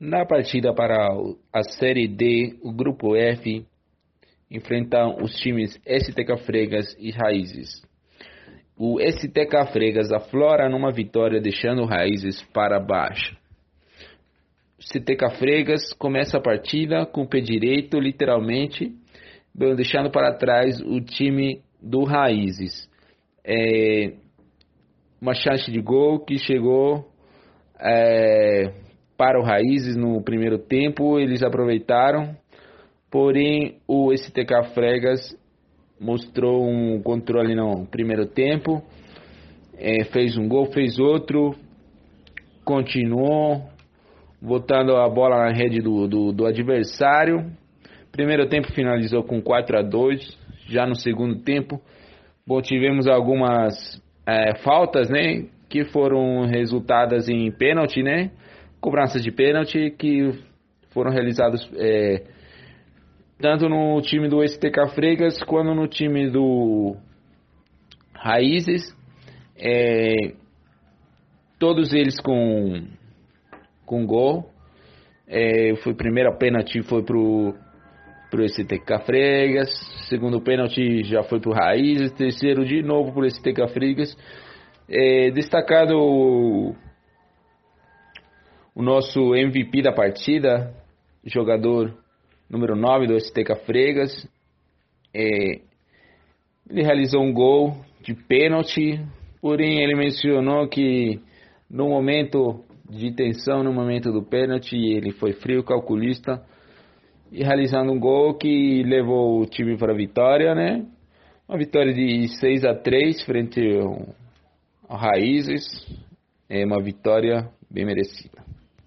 Na partida para a Série D, o Grupo F enfrentam os times STK Fregas e Raízes. O STK Fregas aflora numa vitória, deixando Raízes para baixo. O STK Fregas começa a partida com o pé direito, literalmente, deixando para trás o time do Raízes. É uma chance de gol que chegou é, para o Raízes no primeiro tempo, eles aproveitaram, porém o STK Fregas mostrou um controle no primeiro tempo, é, fez um gol, fez outro, continuou botando a bola na rede do, do, do adversário. Primeiro tempo finalizou com 4 a 2 já no segundo tempo. Bom, tivemos algumas é, faltas, né? Que foram resultadas em pênalti, né? Cobranças de pênalti que foram realizadas é, tanto no time do STK Freigas quanto no time do Raízes. É, todos eles com, com gol. É, foi primeira pênalti foi pro pro STK Freigas, segundo pênalti já foi pro Raízes, terceiro de novo pro STK Freigas. É, destacado o nosso MVP da partida, jogador número 9 do STK Fregas. É, ele realizou um gol de pênalti, porém ele mencionou que no momento de tensão, no momento do pênalti, ele foi frio, calculista e realizando um gol que levou o time para a vitória, né? Uma vitória de 6 a 3 frente ao Raízes, é uma vitória bem merecida.